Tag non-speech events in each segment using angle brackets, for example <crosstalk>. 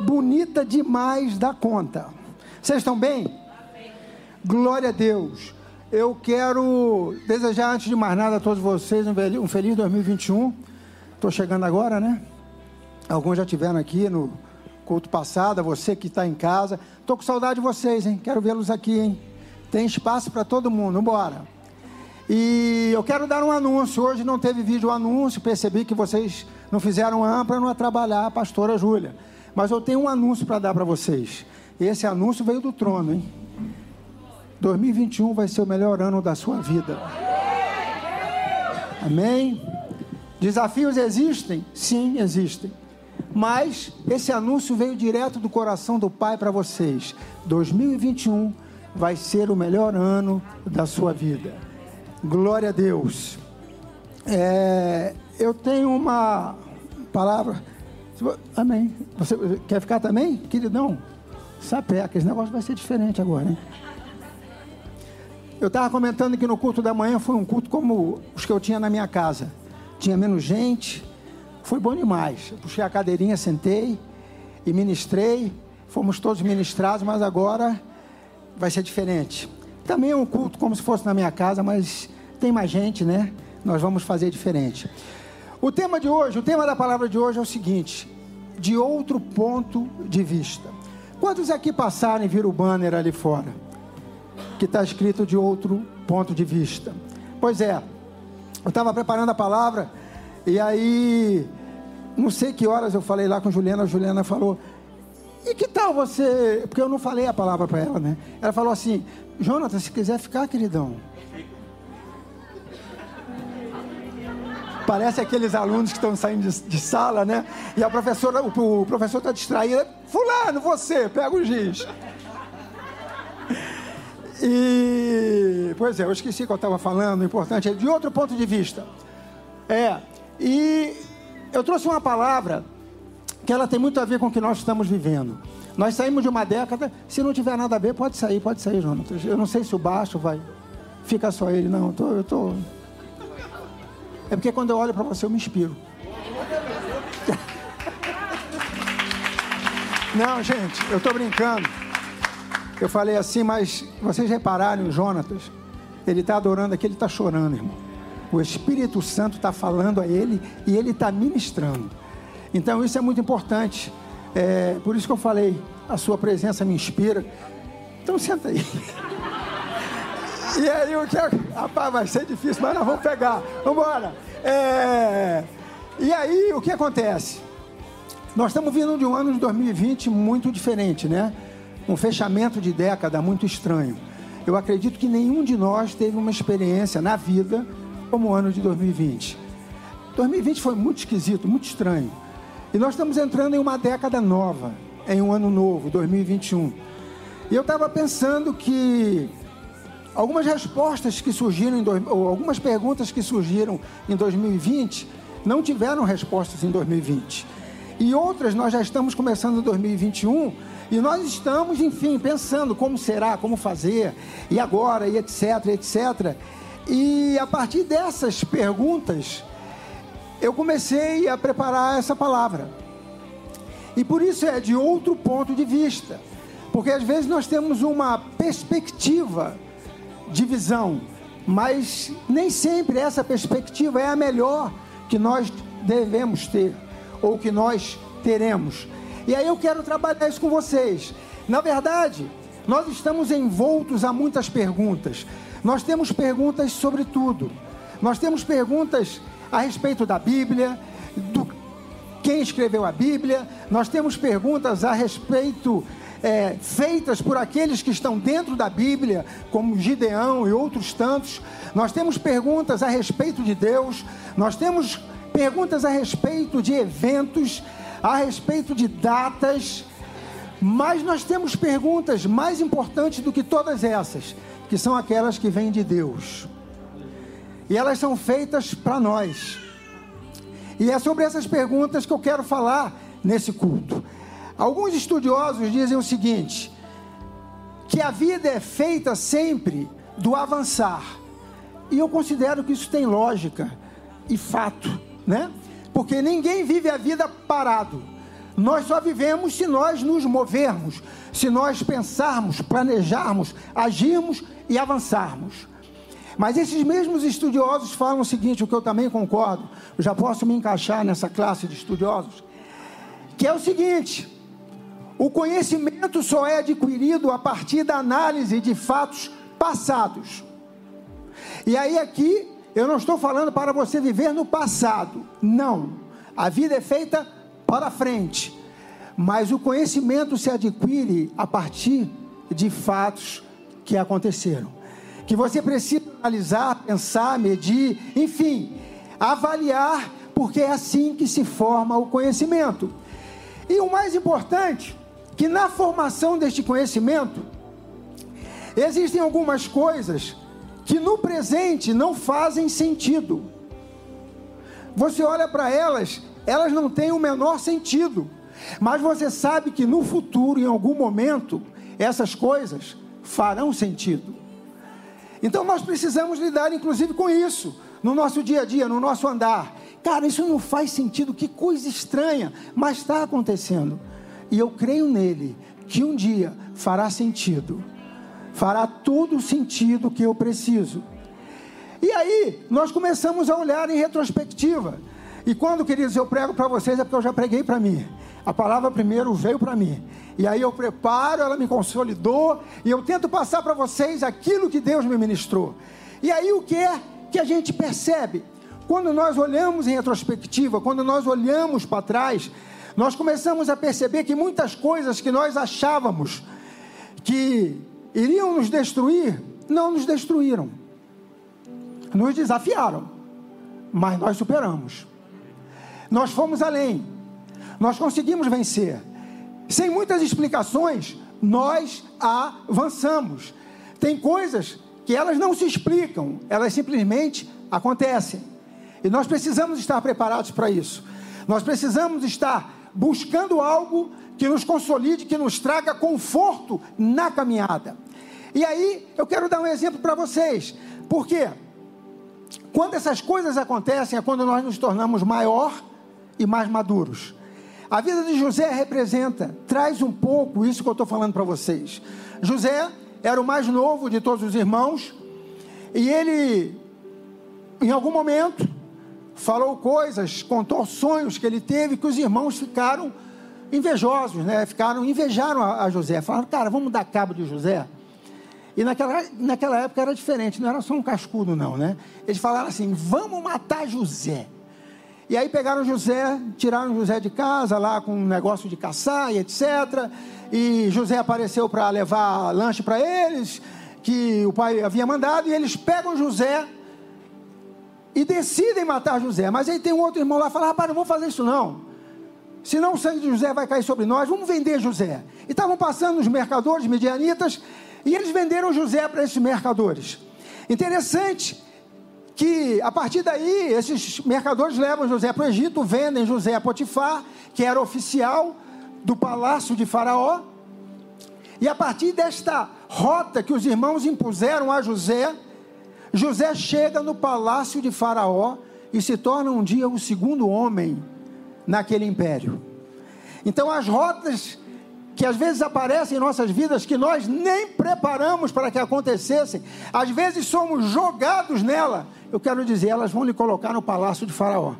bonita demais da conta. Vocês estão bem? Glória a Deus. Eu quero desejar, antes de mais nada, a todos vocês um feliz 2021. Estou chegando agora, né? Alguns já tiveram aqui no culto passado, você que está em casa. Estou com saudade de vocês, hein? Quero vê-los aqui, hein? Tem espaço para todo mundo, bora. E eu quero dar um anúncio. Hoje não teve vídeo anúncio, percebi que vocês não fizeram AM para não atrapalhar a pastora Júlia. Mas eu tenho um anúncio para dar para vocês. Esse anúncio veio do trono, hein? 2021 vai ser o melhor ano da sua vida. Amém? Desafios existem? Sim, existem. Mas esse anúncio veio direto do coração do Pai para vocês. 2021 vai ser o melhor ano da sua vida. Glória a Deus. É, eu tenho uma palavra. Amém. Você quer ficar também, queridão? Sapeca, esse negócio vai ser diferente agora, hein? Eu estava comentando que no culto da manhã foi um culto como os que eu tinha na minha casa. Tinha menos gente, foi bom demais. Eu puxei a cadeirinha, sentei e ministrei. Fomos todos ministrados, mas agora vai ser diferente. Também é um culto como se fosse na minha casa, mas tem mais gente, né? Nós vamos fazer diferente. O tema de hoje, o tema da palavra de hoje é o seguinte: de outro ponto de vista. Quantos aqui passaram e viram o banner ali fora? que está escrito de outro ponto de vista. Pois é, eu estava preparando a palavra e aí, não sei que horas eu falei lá com Juliana, a Juliana falou, e que tal você, porque eu não falei a palavra para ela, né? Ela falou assim, Jonathan, se quiser ficar, queridão. Parece aqueles alunos que estão saindo de, de, sala, né? E a professora, o, o professor está distraído. Fulano, você, pega o giz. E, pois é, eu esqueci o que eu estava falando, o importante é de outro ponto de vista. É, e eu trouxe uma palavra que ela tem muito a ver com o que nós estamos vivendo. Nós saímos de uma década, se não tiver nada a ver, pode sair, pode sair, Jonathan. Eu não sei se o baixo vai. Fica só ele, não. Eu tô, eu tô... É porque quando eu olho para você, eu me inspiro. <laughs> Não, gente, eu estou brincando. Eu falei assim, mas vocês repararam, Jonatas, ele está adorando aqui, ele está chorando, irmão. O Espírito Santo está falando a ele e ele está ministrando. Então isso é muito importante. É, por isso que eu falei, a sua presença me inspira. Então senta aí. <laughs> E aí o que é... Rapaz, vai ser difícil, mas nós vamos pegar. Vamos embora. É... E aí o que acontece? Nós estamos vindo de um ano de 2020 muito diferente, né? um fechamento de década muito estranho. Eu acredito que nenhum de nós teve uma experiência na vida como o ano de 2020. 2020 foi muito esquisito, muito estranho. E nós estamos entrando em uma década nova, em um ano novo, 2021. E eu estava pensando que algumas respostas que surgiram, em dois, ou algumas perguntas que surgiram em 2020 não tiveram respostas em 2020. E outras nós já estamos começando em 2021 e nós estamos, enfim, pensando como será, como fazer, e agora, e etc, etc. E a partir dessas perguntas, eu comecei a preparar essa palavra. E por isso é de outro ponto de vista. Porque às vezes nós temos uma perspectiva de visão, mas nem sempre essa perspectiva é a melhor que nós devemos ter ou que nós teremos. E aí eu quero trabalhar isso com vocês. Na verdade, nós estamos envoltos a muitas perguntas. Nós temos perguntas sobre tudo. Nós temos perguntas a respeito da Bíblia, do quem escreveu a Bíblia. Nós temos perguntas a respeito é, feitas por aqueles que estão dentro da Bíblia, como Gideão e outros tantos. Nós temos perguntas a respeito de Deus. Nós temos perguntas a respeito de eventos a respeito de datas. Mas nós temos perguntas mais importantes do que todas essas, que são aquelas que vêm de Deus. E elas são feitas para nós. E é sobre essas perguntas que eu quero falar nesse culto. Alguns estudiosos dizem o seguinte: que a vida é feita sempre do avançar. E eu considero que isso tem lógica e fato, né? Porque ninguém vive a vida parado. Nós só vivemos se nós nos movermos, se nós pensarmos, planejarmos, agirmos e avançarmos. Mas esses mesmos estudiosos falam o seguinte, o que eu também concordo, eu já posso me encaixar nessa classe de estudiosos, que é o seguinte: o conhecimento só é adquirido a partir da análise de fatos passados. E aí aqui eu não estou falando para você viver no passado, não. A vida é feita para frente. Mas o conhecimento se adquire a partir de fatos que aconteceram. Que você precisa analisar, pensar, medir, enfim, avaliar, porque é assim que se forma o conhecimento. E o mais importante, que na formação deste conhecimento, existem algumas coisas que no presente não fazem sentido. Você olha para elas, elas não têm o menor sentido. Mas você sabe que no futuro, em algum momento, essas coisas farão sentido. Então nós precisamos lidar, inclusive, com isso, no nosso dia a dia, no nosso andar. Cara, isso não faz sentido, que coisa estranha, mas está acontecendo. E eu creio nele, que um dia fará sentido fará todo o sentido que eu preciso. E aí, nós começamos a olhar em retrospectiva. E quando, queridos, eu prego para vocês, é porque eu já preguei para mim. A palavra primeiro veio para mim. E aí eu preparo, ela me consolidou, e eu tento passar para vocês aquilo que Deus me ministrou. E aí o que é que a gente percebe? Quando nós olhamos em retrospectiva, quando nós olhamos para trás, nós começamos a perceber que muitas coisas que nós achávamos que iriam nos destruir, não nos destruíram. Nos desafiaram, mas nós superamos. Nós fomos além. Nós conseguimos vencer. Sem muitas explicações, nós avançamos. Tem coisas que elas não se explicam, elas simplesmente acontecem. E nós precisamos estar preparados para isso. Nós precisamos estar buscando algo que nos consolide, que nos traga conforto na caminhada. E aí, eu quero dar um exemplo para vocês. Por quê? Quando essas coisas acontecem é quando nós nos tornamos maior e mais maduros. A vida de José representa, traz um pouco isso que eu estou falando para vocês. José era o mais novo de todos os irmãos e ele, em algum momento, falou coisas, contou sonhos que ele teve que os irmãos ficaram invejosos, né? Ficaram, invejaram a, a José. Falaram, cara, vamos dar cabo de José. E naquela, naquela época era diferente, não era só um cascudo, não, né? Eles falaram assim: vamos matar José. E aí pegaram José, tiraram José de casa, lá com um negócio de caçar e etc. E José apareceu para levar lanche para eles, que o pai havia mandado, e eles pegam José e decidem matar José. Mas aí tem um outro irmão lá que fala: rapaz, não vou fazer isso não. Senão o sangue de José vai cair sobre nós, vamos vender José. E estavam passando os mercadores medianitas e eles venderam José para esses mercadores. Interessante que a partir daí esses mercadores levam José para o Egito, vendem José a Potifar, que era oficial do palácio de Faraó. E a partir desta rota que os irmãos impuseram a José, José chega no palácio de Faraó e se torna um dia o segundo homem naquele império. Então as rotas que às vezes aparecem em nossas vidas que nós nem preparamos para que acontecessem, às vezes somos jogados nela. Eu quero dizer, elas vão lhe colocar no palácio de Faraó.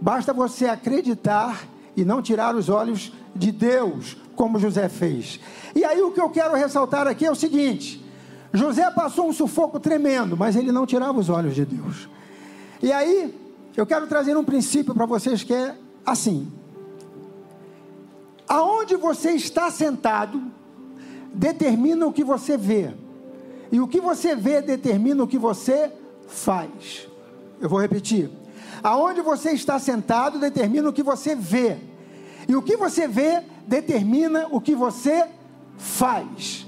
Basta você acreditar e não tirar os olhos de Deus, como José fez. E aí o que eu quero ressaltar aqui é o seguinte: José passou um sufoco tremendo, mas ele não tirava os olhos de Deus. E aí eu quero trazer um princípio para vocês que é assim: Aonde você está sentado determina o que você vê. E o que você vê determina o que você faz. Eu vou repetir. Aonde você está sentado determina o que você vê. E o que você vê determina o que você faz.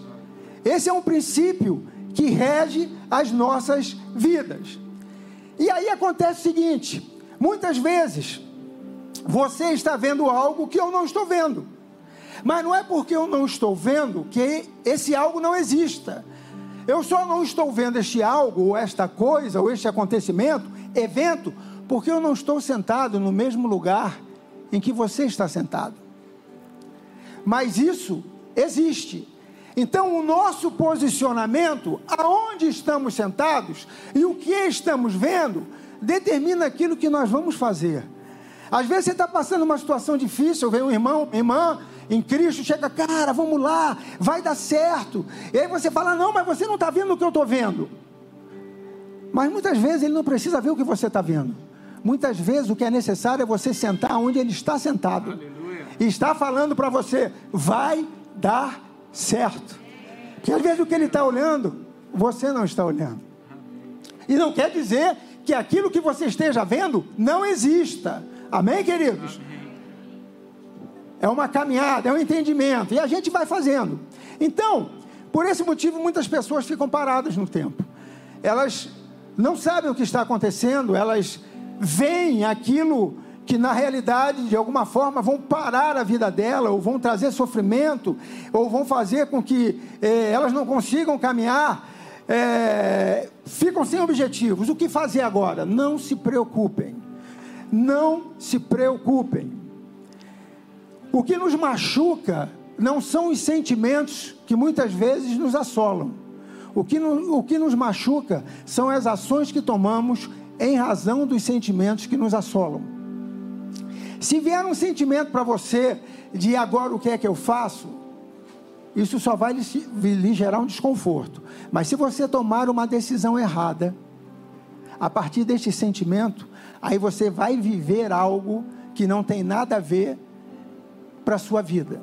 Esse é um princípio que rege as nossas vidas. E aí acontece o seguinte: muitas vezes você está vendo algo que eu não estou vendo. Mas não é porque eu não estou vendo que esse algo não exista. Eu só não estou vendo este algo, ou esta coisa, ou este acontecimento, evento, porque eu não estou sentado no mesmo lugar em que você está sentado. Mas isso existe. Então, o nosso posicionamento, aonde estamos sentados e o que estamos vendo, determina aquilo que nós vamos fazer. Às vezes você está passando uma situação difícil, vem um irmão, irmã em Cristo, chega, cara, vamos lá, vai dar certo. E aí você fala, não, mas você não está vendo o que eu estou vendo. Mas muitas vezes ele não precisa ver o que você está vendo. Muitas vezes o que é necessário é você sentar onde ele está sentado. Aleluia. E está falando para você, vai dar certo. Porque às vezes o que ele está olhando, você não está olhando. E não quer dizer que aquilo que você esteja vendo não exista. Amém, queridos? É uma caminhada, é um entendimento. E a gente vai fazendo. Então, por esse motivo, muitas pessoas ficam paradas no tempo. Elas não sabem o que está acontecendo, elas veem aquilo que na realidade, de alguma forma, vão parar a vida dela, ou vão trazer sofrimento, ou vão fazer com que eh, elas não consigam caminhar, eh, ficam sem objetivos. O que fazer agora? Não se preocupem. Não se preocupem. O que nos machuca não são os sentimentos que muitas vezes nos assolam. O que, no, o que nos machuca são as ações que tomamos em razão dos sentimentos que nos assolam. Se vier um sentimento para você de agora o que é que eu faço, isso só vai lhe, lhe gerar um desconforto. Mas se você tomar uma decisão errada, a partir deste sentimento, aí você vai viver algo que não tem nada a ver para a sua vida.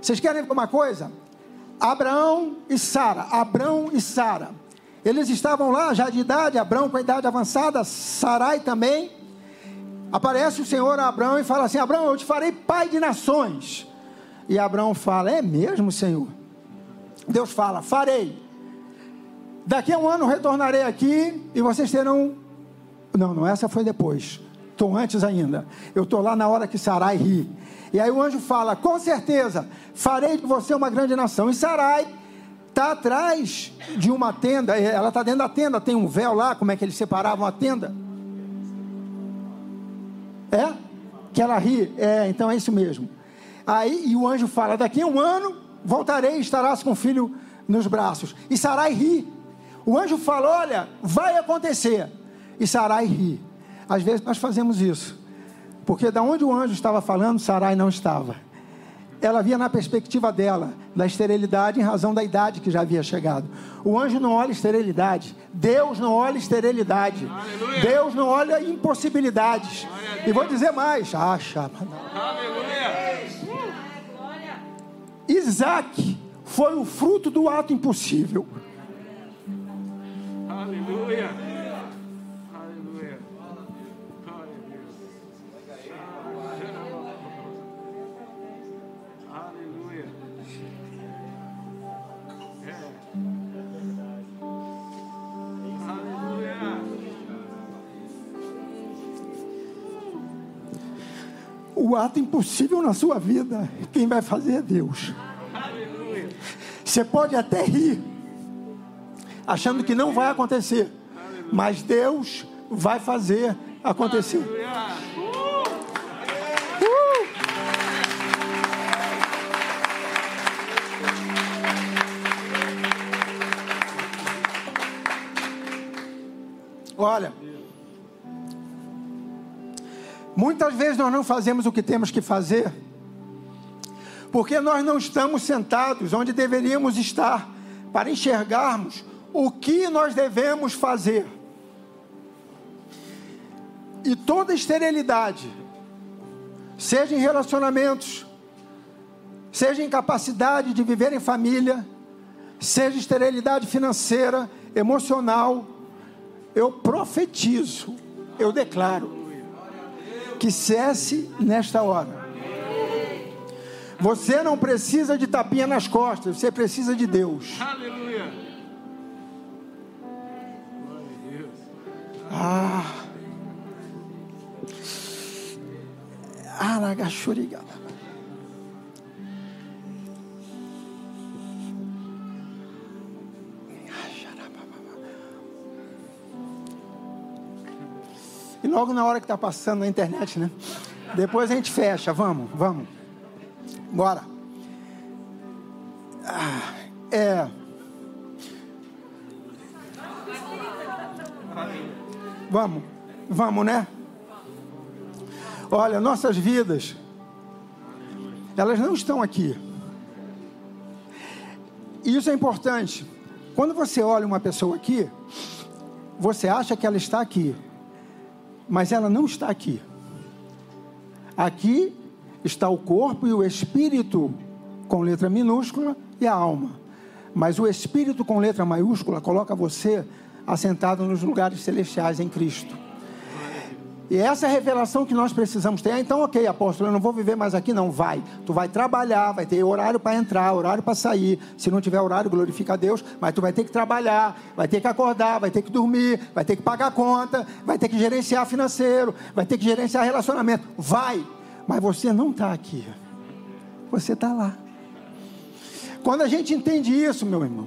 Vocês querem ver uma coisa? Abraão e Sara, Abraão e Sara. Eles estavam lá já de idade, Abraão com a idade avançada, Sarai também aparece o Senhor a Abraão e fala assim: Abraão, eu te farei pai de nações. E Abraão fala: É mesmo, Senhor? Deus fala: Farei. Daqui a um ano retornarei aqui e vocês terão. Não, não, essa foi depois. Estou antes ainda. Eu estou lá na hora que Sarai ri. E aí o anjo fala: Com certeza, farei de você uma grande nação. E Sarai está atrás de uma tenda. Ela está dentro da tenda, tem um véu lá. Como é que eles separavam a tenda? É? Que ela ri. É, então é isso mesmo. Aí, e o anjo fala: daqui a um ano voltarei e estarás com o filho nos braços. E Sarai ri. O anjo fala: olha, vai acontecer. E Sarai ri. Às vezes nós fazemos isso. Porque da onde o anjo estava falando, Sarai não estava. Ela via na perspectiva dela, da esterilidade, em razão da idade que já havia chegado. O anjo não olha esterilidade. Deus não olha esterilidade. Aleluia. Deus não olha impossibilidades. E vou dizer mais. Acha. Isaac foi o fruto do ato impossível. Aleluia. O ato impossível na sua vida, quem vai fazer é Deus. Você pode até rir, achando que não vai acontecer, mas Deus vai fazer acontecer. Uh! Olha, Muitas vezes nós não fazemos o que temos que fazer, porque nós não estamos sentados onde deveríamos estar para enxergarmos o que nós devemos fazer. E toda esterilidade, seja em relacionamentos, seja em capacidade de viver em família, seja esterilidade financeira, emocional, eu profetizo, eu declaro que cesse nesta hora. Você não precisa de tapinha nas costas, você precisa de Deus. Aleluia. Ah. Aragachuriga. Logo na hora que está passando na internet, né? Depois a gente fecha, vamos, vamos. Bora. Ah, é. Vamos, vamos, né? Olha, nossas vidas, elas não estão aqui. E isso é importante. Quando você olha uma pessoa aqui, você acha que ela está aqui, mas ela não está aqui. Aqui está o corpo e o espírito com letra minúscula e a alma. Mas o espírito com letra maiúscula coloca você assentado nos lugares celestiais em Cristo. E essa é a revelação que nós precisamos ter. Ah, então, ok, apóstolo, eu não vou viver mais aqui, não. Vai. Tu vai trabalhar, vai ter horário para entrar, horário para sair. Se não tiver horário, glorifica a Deus. Mas tu vai ter que trabalhar, vai ter que acordar, vai ter que dormir, vai ter que pagar conta, vai ter que gerenciar financeiro, vai ter que gerenciar relacionamento. Vai. Mas você não está aqui. Você está lá. Quando a gente entende isso, meu irmão,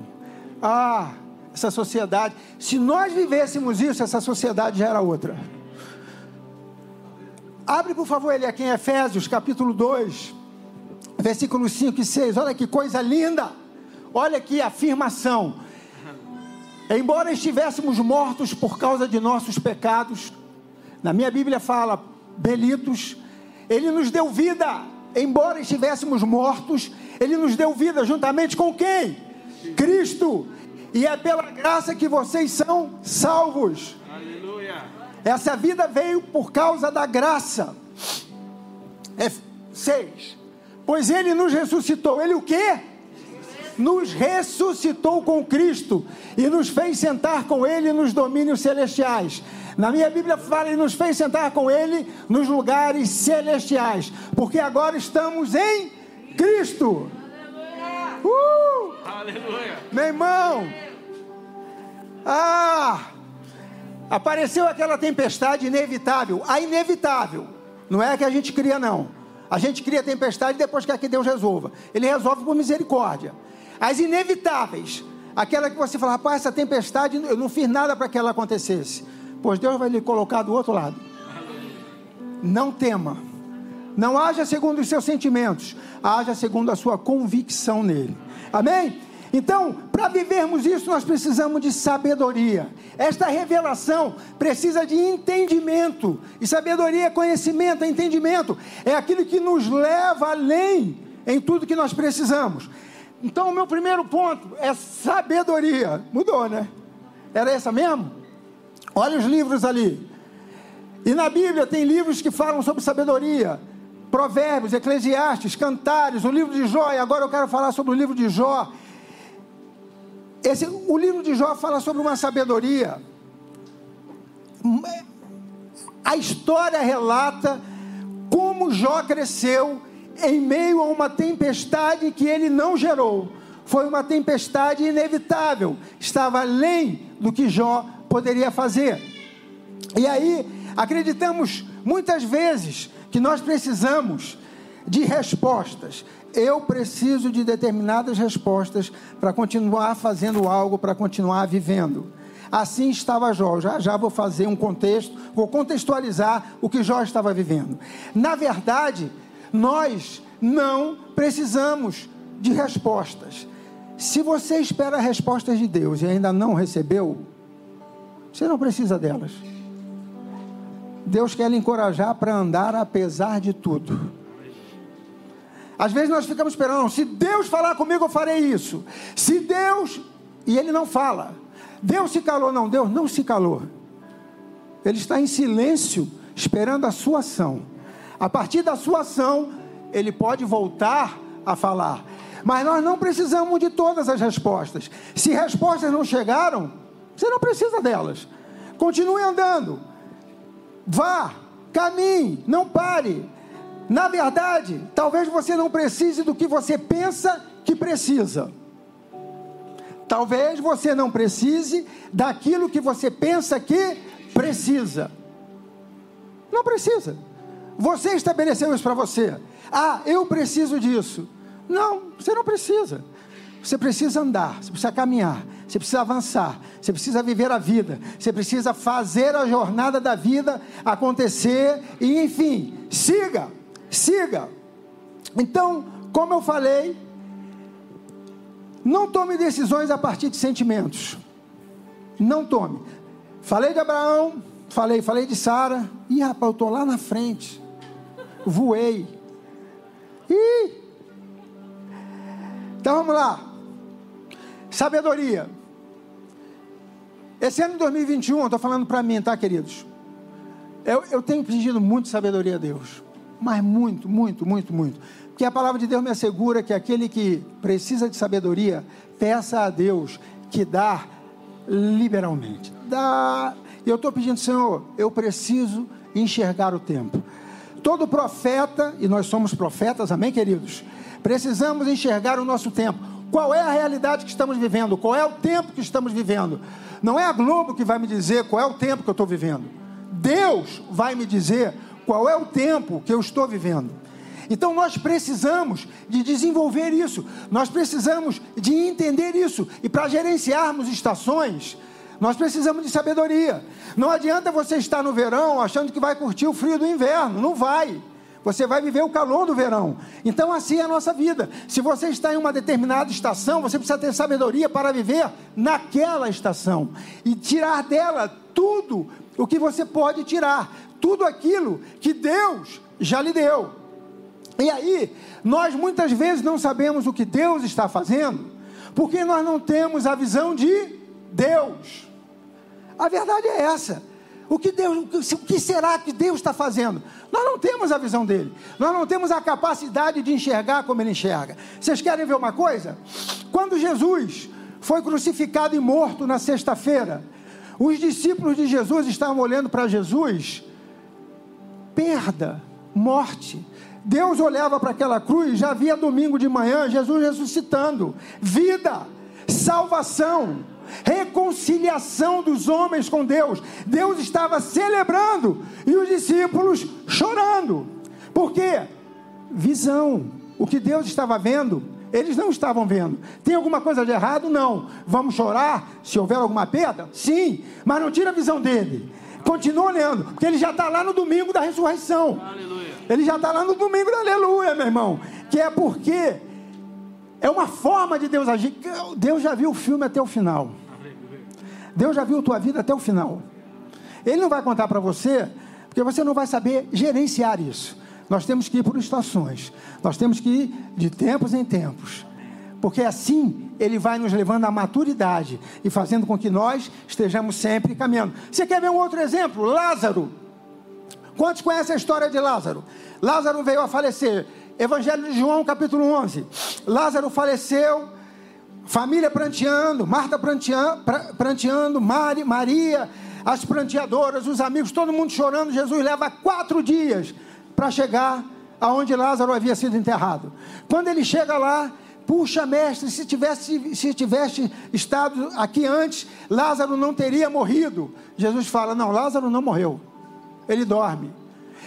ah, essa sociedade, se nós vivêssemos isso, essa sociedade já era outra. Abre, por favor, ele aqui em Efésios, capítulo 2, versículos 5 e 6. Olha que coisa linda. Olha a afirmação. Embora estivéssemos mortos por causa de nossos pecados, na minha Bíblia fala, belitos, ele nos deu vida. Embora estivéssemos mortos, ele nos deu vida juntamente com quem? Cristo. E é pela graça que vocês são salvos. Aleluia. Essa vida veio por causa da graça. É seis. Pois ele nos ressuscitou. Ele o quê? Nos ressuscitou com Cristo e nos fez sentar com ele nos domínios celestiais. Na minha Bíblia fala, ele nos fez sentar com ele nos lugares celestiais, porque agora estamos em Cristo. Uh! Aleluia. Meu irmão, ah, apareceu aquela tempestade inevitável, a inevitável. Não é a que a gente cria, não. A gente cria tempestade depois quer que Deus resolva. Ele resolve por misericórdia. As inevitáveis, aquela que você fala, rapaz, essa tempestade, eu não fiz nada para que ela acontecesse. Pois Deus vai lhe colocar do outro lado. Não tema. Não haja segundo os seus sentimentos, haja segundo a sua convicção nele. Amém? Então, para vivermos isso, nós precisamos de sabedoria. Esta revelação precisa de entendimento. E sabedoria é conhecimento, é entendimento. É aquilo que nos leva além em tudo que nós precisamos. Então, o meu primeiro ponto é sabedoria. Mudou, né? Era essa mesmo? Olha os livros ali. E na Bíblia tem livros que falam sobre sabedoria. Provérbios, Eclesiastes, Cantares, o livro de Jó, e agora eu quero falar sobre o livro de Jó. Esse, o livro de Jó fala sobre uma sabedoria. A história relata como Jó cresceu em meio a uma tempestade que ele não gerou. Foi uma tempestade inevitável, estava além do que Jó poderia fazer. E aí, acreditamos muitas vezes que nós precisamos de respostas. Eu preciso de determinadas respostas para continuar fazendo algo, para continuar vivendo. Assim estava Jó. Já já vou fazer um contexto, vou contextualizar o que Jó estava vivendo. Na verdade, nós não precisamos de respostas. Se você espera respostas de Deus e ainda não recebeu, você não precisa delas. Deus quer lhe encorajar para andar apesar de tudo. Às vezes nós ficamos esperando, se Deus falar comigo, eu farei isso. Se Deus. E ele não fala. Deus se calou, não, Deus não se calou. Ele está em silêncio, esperando a sua ação. A partir da sua ação, ele pode voltar a falar. Mas nós não precisamos de todas as respostas. Se respostas não chegaram, você não precisa delas. Continue andando. Vá, caminhe, não pare. Na verdade, talvez você não precise do que você pensa que precisa. Talvez você não precise daquilo que você pensa que precisa. Não precisa. Você estabeleceu isso para você. Ah, eu preciso disso. Não, você não precisa. Você precisa andar, você precisa caminhar, você precisa avançar, você precisa viver a vida, você precisa fazer a jornada da vida acontecer e, enfim, siga, siga. Então, como eu falei, não tome decisões a partir de sentimentos. Não tome. Falei de Abraão, falei, falei de Sara. Ih, rapaz, eu estou lá na frente. Voei. Então vamos lá. Sabedoria. Esse ano de 2021, eu estou falando para mim, tá, queridos? Eu, eu tenho pedido muito sabedoria a Deus. Mas muito, muito, muito, muito. Porque a palavra de Deus me assegura que aquele que precisa de sabedoria, peça a Deus que dá liberalmente. Dá. Eu estou pedindo, Senhor, eu preciso enxergar o tempo. Todo profeta, e nós somos profetas, amém, queridos? Precisamos enxergar o nosso tempo. Qual é a realidade que estamos vivendo? Qual é o tempo que estamos vivendo? Não é a Globo que vai me dizer qual é o tempo que eu estou vivendo. Deus vai me dizer qual é o tempo que eu estou vivendo. Então nós precisamos de desenvolver isso, nós precisamos de entender isso. E para gerenciarmos estações, nós precisamos de sabedoria. Não adianta você estar no verão achando que vai curtir o frio do inverno, não vai. Você vai viver o calor do verão. Então, assim é a nossa vida. Se você está em uma determinada estação, você precisa ter sabedoria para viver naquela estação e tirar dela tudo o que você pode tirar, tudo aquilo que Deus já lhe deu. E aí, nós muitas vezes não sabemos o que Deus está fazendo, porque nós não temos a visão de Deus. A verdade é essa. O que, Deus, o que será que Deus está fazendo? Nós não temos a visão dele. Nós não temos a capacidade de enxergar como ele enxerga. Vocês querem ver uma coisa? Quando Jesus foi crucificado e morto na sexta-feira, os discípulos de Jesus estavam olhando para Jesus, perda, morte. Deus olhava para aquela cruz, já via domingo de manhã Jesus ressuscitando, vida, salvação reconciliação dos homens com Deus. Deus estava celebrando e os discípulos chorando. Por quê? Visão. O que Deus estava vendo, eles não estavam vendo. Tem alguma coisa de errado? Não. Vamos chorar se houver alguma perda? Sim. Mas não tira a visão dele. Continua olhando, porque ele já está lá no domingo da ressurreição. Aleluia. Ele já está lá no domingo da aleluia, meu irmão. Que é porque é uma forma de Deus agir. Deus já viu o filme até o final. Deus já viu tua vida até o final. Ele não vai contar para você, porque você não vai saber gerenciar isso. Nós temos que ir por estações. Nós temos que ir de tempos em tempos. Porque assim ele vai nos levando à maturidade e fazendo com que nós estejamos sempre caminhando. Você quer ver um outro exemplo? Lázaro. Quantos conhecem a história de Lázaro? Lázaro veio a falecer. Evangelho de João, capítulo 11. Lázaro faleceu família pranteando, Marta pranteando, pranteando Mari, Maria, as pranteadoras, os amigos, todo mundo chorando. Jesus leva quatro dias para chegar aonde Lázaro havia sido enterrado. Quando ele chega lá, puxa, mestre, se tivesse, se tivesse estado aqui antes, Lázaro não teria morrido. Jesus fala: Não, Lázaro não morreu, ele dorme.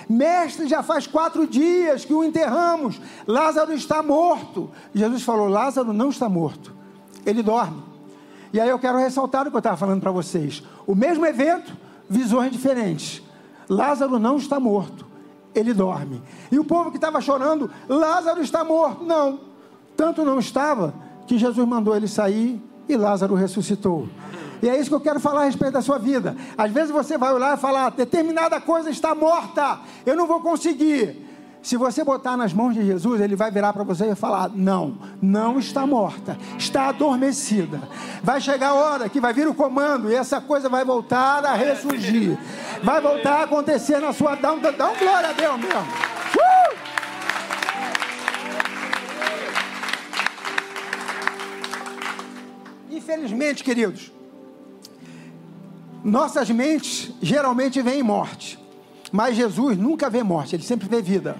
Mestre, já faz quatro dias que o enterramos, Lázaro está morto. Jesus falou: Lázaro não está morto, ele dorme. E aí eu quero ressaltar o que eu estava falando para vocês: o mesmo evento, visões diferentes. Lázaro não está morto, ele dorme. E o povo que estava chorando, Lázaro está morto. Não, tanto não estava que Jesus mandou ele sair e Lázaro ressuscitou. E é isso que eu quero falar a respeito da sua vida. Às vezes você vai olhar e falar: determinada coisa está morta, eu não vou conseguir. Se você botar nas mãos de Jesus, ele vai virar para você e falar: Não, não está morta, está adormecida. Vai chegar a hora que vai vir o comando e essa coisa vai voltar a ressurgir, vai voltar a acontecer na sua. Dá um, dá um glória a Deus mesmo. Uh! Infelizmente, queridos, nossas mentes geralmente veem morte. Mas Jesus nunca vê morte, ele sempre vê vida.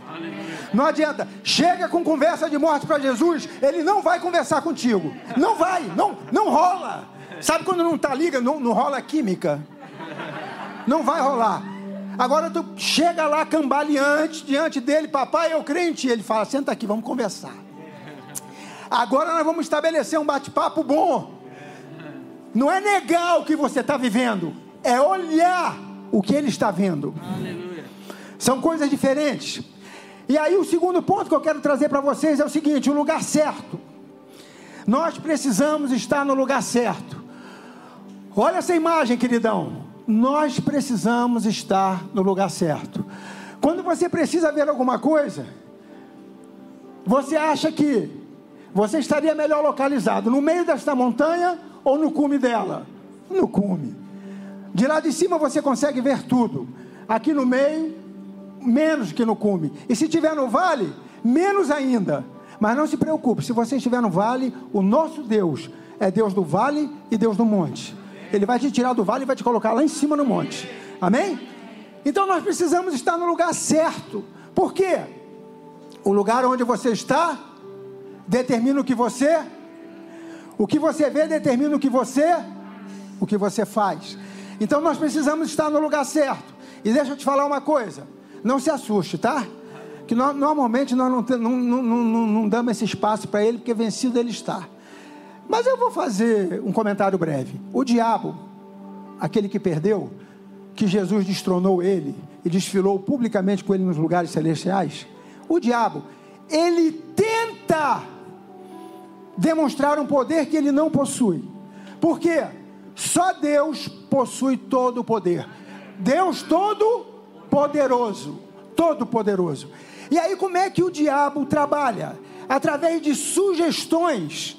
Não adianta. Chega com conversa de morte para Jesus, ele não vai conversar contigo. Não vai, não, não rola. Sabe quando não tá liga, não, não rola química? Não vai rolar. Agora tu chega lá cambaleante diante dele, papai, eu crente. Ele fala: senta aqui, vamos conversar. Agora nós vamos estabelecer um bate-papo bom. Não é negar o que você está vivendo, é olhar o que ele está vendo. Aleluia. São coisas diferentes. E aí o segundo ponto que eu quero trazer para vocês é o seguinte: o lugar certo. Nós precisamos estar no lugar certo. Olha essa imagem, queridão. Nós precisamos estar no lugar certo. Quando você precisa ver alguma coisa, você acha que você estaria melhor localizado no meio desta montanha ou no cume dela? No cume. De lá de cima você consegue ver tudo. Aqui no meio, menos que no cume. E se estiver no vale, menos ainda. Mas não se preocupe, se você estiver no vale, o nosso Deus é Deus do vale e Deus do monte. Ele vai te tirar do vale e vai te colocar lá em cima no monte. Amém? Então nós precisamos estar no lugar certo. Por quê? O lugar onde você está determina o que você o que você vê determina o que você o que você faz. Então nós precisamos estar no lugar certo. E deixa eu te falar uma coisa, não se assuste, tá? Que nós, normalmente nós não, não, não, não, não damos esse espaço para ele, porque vencido ele está. Mas eu vou fazer um comentário breve. O diabo, aquele que perdeu, que Jesus destronou ele e desfilou publicamente com ele nos lugares celestiais, o diabo, ele tenta demonstrar um poder que ele não possui. Por quê? Só Deus possui todo o poder. Deus todo poderoso, todo poderoso. E aí como é que o diabo trabalha? Através de sugestões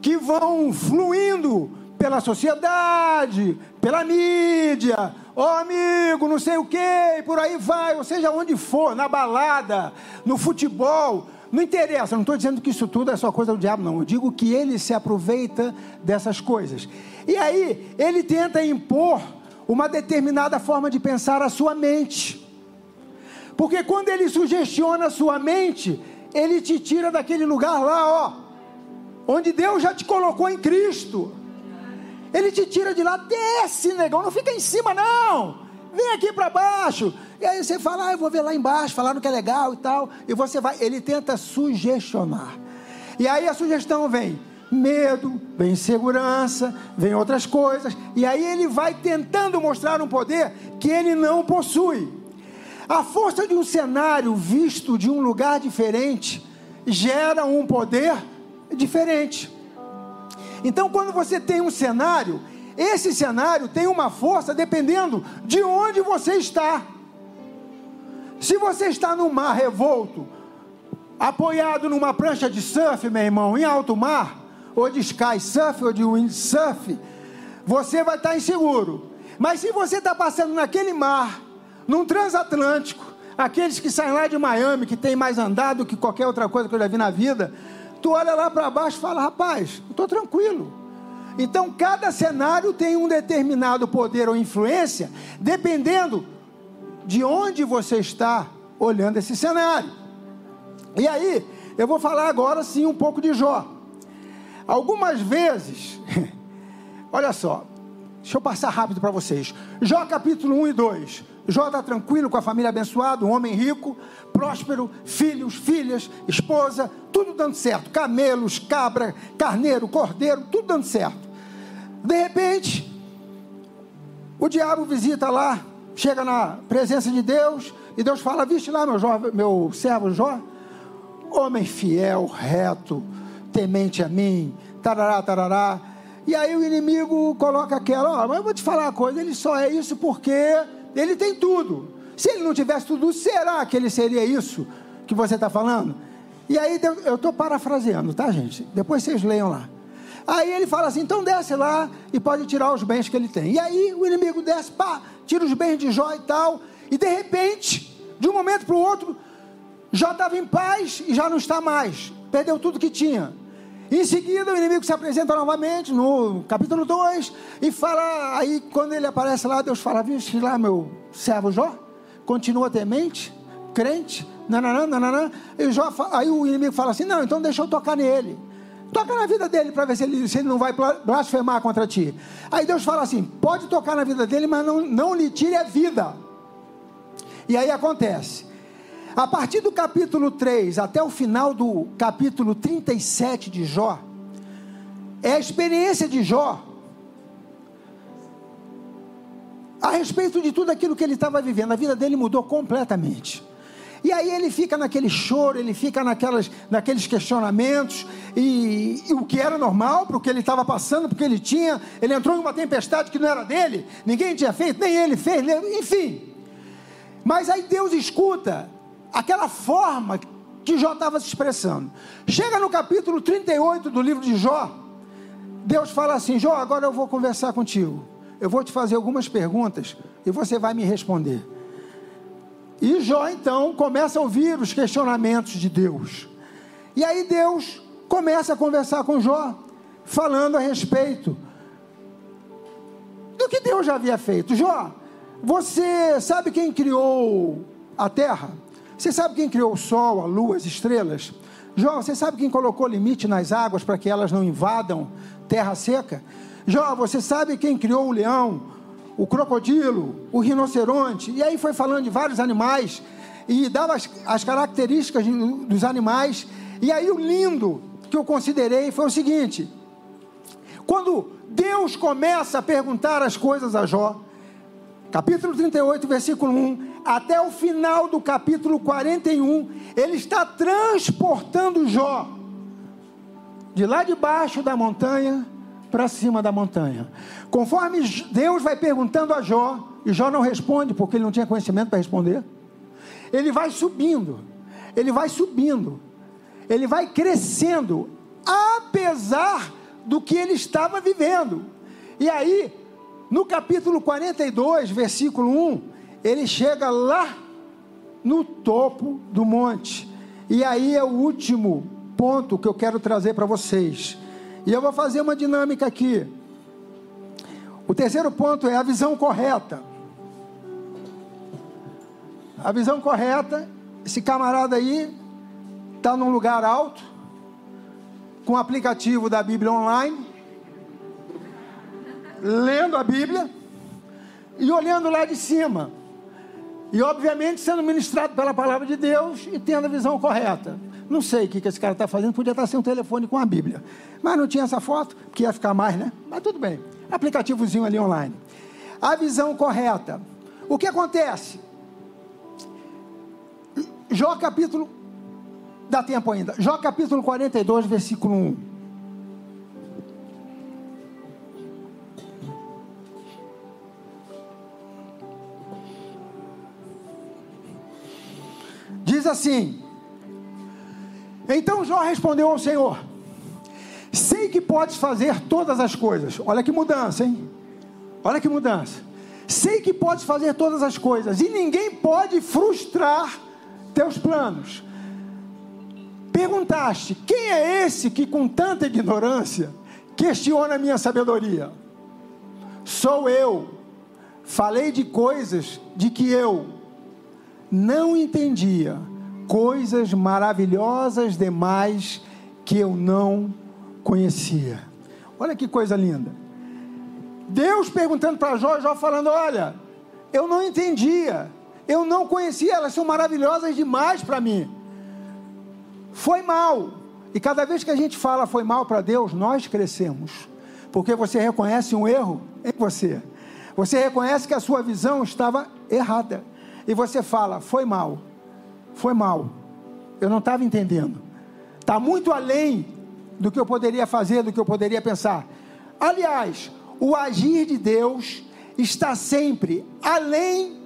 que vão fluindo pela sociedade, pela mídia, ó oh, amigo, não sei o que, por aí vai, ou seja, onde for, na balada, no futebol, não interessa, não estou dizendo que isso tudo é só coisa do diabo, não. Eu digo que ele se aproveita dessas coisas. E aí, ele tenta impor uma determinada forma de pensar a sua mente. Porque quando ele sugestiona a sua mente, ele te tira daquele lugar lá, ó, onde Deus já te colocou em Cristo. Ele te tira de lá, desce, negão, não fica em cima, não. Vem aqui para baixo. E aí você fala, ah, eu vou ver lá embaixo, falando que é legal e tal. E você vai, ele tenta sugestionar. E aí a sugestão vem medo, vem insegurança, vem outras coisas. E aí ele vai tentando mostrar um poder que ele não possui. A força de um cenário visto de um lugar diferente gera um poder diferente. Então, quando você tem um cenário, esse cenário tem uma força dependendo de onde você está. Se você está no mar revolto, apoiado numa prancha de surf, meu irmão, em alto mar, ou de sky surf, ou de windsurf, você vai estar inseguro. Mas se você está passando naquele mar, num transatlântico, aqueles que saem lá de Miami, que tem mais andado que qualquer outra coisa que eu já vi na vida, tu olha lá para baixo e fala, rapaz, eu estou tranquilo. Então, cada cenário tem um determinado poder ou influência, dependendo de onde você está olhando esse cenário. E aí, eu vou falar agora sim um pouco de Jó. Algumas vezes, <laughs> olha só, deixa eu passar rápido para vocês. Jó capítulo 1 e 2. Jó está tranquilo com a família abençoada, um homem rico, próspero, filhos, filhas, esposa, tudo dando certo. Camelos, cabra, carneiro, cordeiro, tudo dando certo. De repente, o diabo visita lá chega na presença de Deus e Deus fala: Viste lá, meu, meu servo Jó, homem fiel, reto, temente a mim, tarará, tarará. E aí o inimigo coloca aquela: Ó, oh, mas eu vou te falar uma coisa, ele só é isso porque ele tem tudo. Se ele não tivesse tudo, será que ele seria isso que você está falando? E aí eu estou parafraseando, tá, gente? Depois vocês leiam lá. Aí ele fala assim: então desce lá e pode tirar os bens que ele tem. E aí o inimigo desce, pá, tira os bens de Jó e tal. E de repente, de um momento para o outro, Jó estava em paz e já não está mais. Perdeu tudo que tinha. Em seguida, o inimigo se apresenta novamente no capítulo 2 e fala. Aí, quando ele aparece lá, Deus fala: Vixe lá, meu servo Jó, continua temente, crente, nananã, nananã. E Jó, aí o inimigo fala assim: não, então deixa eu tocar nele. Toca na vida dele para ver se ele, se ele não vai blasfemar contra ti. Aí Deus fala assim: pode tocar na vida dele, mas não, não lhe tire a vida. E aí acontece. A partir do capítulo 3 até o final do capítulo 37 de Jó, é a experiência de Jó a respeito de tudo aquilo que ele estava vivendo. A vida dele mudou completamente. E aí ele fica naquele choro, ele fica naquelas, naqueles questionamentos, e, e o que era normal, porque ele estava passando, porque ele tinha, ele entrou em uma tempestade que não era dele, ninguém tinha feito, nem ele fez, enfim. Mas aí Deus escuta aquela forma que Jó estava se expressando. Chega no capítulo 38 do livro de Jó, Deus fala assim: Jó, agora eu vou conversar contigo. Eu vou te fazer algumas perguntas e você vai me responder. E Jó então começa a ouvir os questionamentos de Deus. E aí Deus começa a conversar com Jó, falando a respeito do que Deus já havia feito. Jó, você sabe quem criou a terra? Você sabe quem criou o sol, a lua, as estrelas? Jó, você sabe quem colocou limite nas águas para que elas não invadam terra seca? Jó, você sabe quem criou o leão, o crocodilo, o rinoceronte, e aí foi falando de vários animais e dava as, as características dos animais. E aí o lindo que eu considerei foi o seguinte: quando Deus começa a perguntar as coisas a Jó, capítulo 38, versículo 1, até o final do capítulo 41, ele está transportando Jó de lá de baixo da montanha para cima da montanha. Conforme Deus vai perguntando a Jó, e Jó não responde porque ele não tinha conhecimento para responder, ele vai subindo, ele vai subindo, ele vai crescendo, apesar do que ele estava vivendo. E aí, no capítulo 42, versículo 1, ele chega lá no topo do monte. E aí é o último ponto que eu quero trazer para vocês. E eu vou fazer uma dinâmica aqui. O terceiro ponto é a visão correta. A visão correta, esse camarada aí está num lugar alto, com o aplicativo da Bíblia online, lendo a Bíblia e olhando lá de cima. E obviamente sendo ministrado pela palavra de Deus e tendo a visão correta. Não sei o que, esse cara está fazendo, podia estar sem um telefone com a Bíblia. Mas não tinha essa foto, porque ia ficar mais, né? Mas tudo bem. Aplicativozinho ali online. A visão correta. O que acontece? Jó capítulo. Dá tempo ainda. Jó capítulo 42, versículo 1. Diz assim: então Jó respondeu ao Senhor: Sei que podes fazer todas as coisas. Olha que mudança, hein? Olha que mudança. Sei que podes fazer todas as coisas e ninguém pode frustrar teus planos. Perguntaste: Quem é esse que com tanta ignorância questiona a minha sabedoria? Sou eu. Falei de coisas de que eu não entendia coisas maravilhosas demais que eu não conhecia. Olha que coisa linda. Deus perguntando para Jó, Jó falando: Olha, eu não entendia, eu não conhecia, elas são maravilhosas demais para mim. Foi mal. E cada vez que a gente fala foi mal para Deus, nós crescemos. Porque você reconhece um erro em você. Você reconhece que a sua visão estava errada. E você fala, foi mal foi mal. Eu não estava entendendo. Está muito além do que eu poderia fazer, do que eu poderia pensar. Aliás, o agir de Deus está sempre além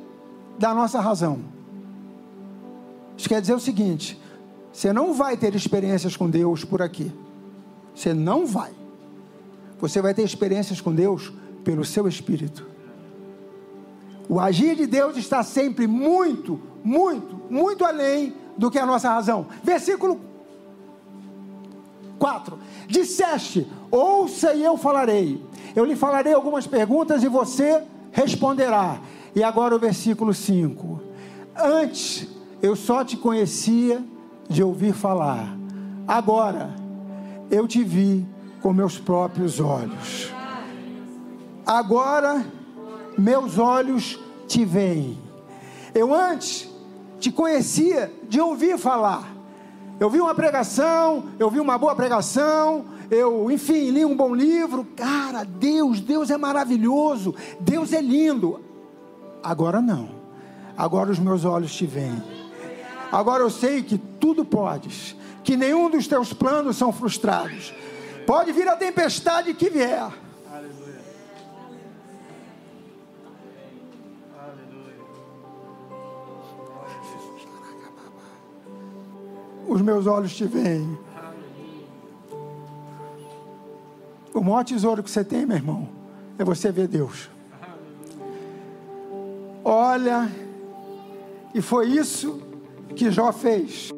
da nossa razão. Isso quer dizer o seguinte: você não vai ter experiências com Deus por aqui. Você não vai. Você vai ter experiências com Deus pelo seu espírito. O agir de Deus está sempre muito, muito, muito além do que a nossa razão. Versículo 4: Disseste, ouça e eu falarei. Eu lhe falarei algumas perguntas e você responderá. E agora o versículo 5: Antes Eu só te conhecia de ouvir falar. Agora eu te vi com meus próprios olhos. Agora meus olhos te veem. Eu antes te conhecia de ouvir falar. Eu vi uma pregação, eu vi uma boa pregação, eu, enfim, li um bom livro. Cara, Deus, Deus é maravilhoso, Deus é lindo. Agora não. Agora os meus olhos te veem. Agora eu sei que tudo podes, que nenhum dos teus planos são frustrados. Pode vir a tempestade que vier. Os meus olhos te veem. O maior tesouro que você tem, meu irmão, é você ver Deus. Olha, e foi isso que Jó fez.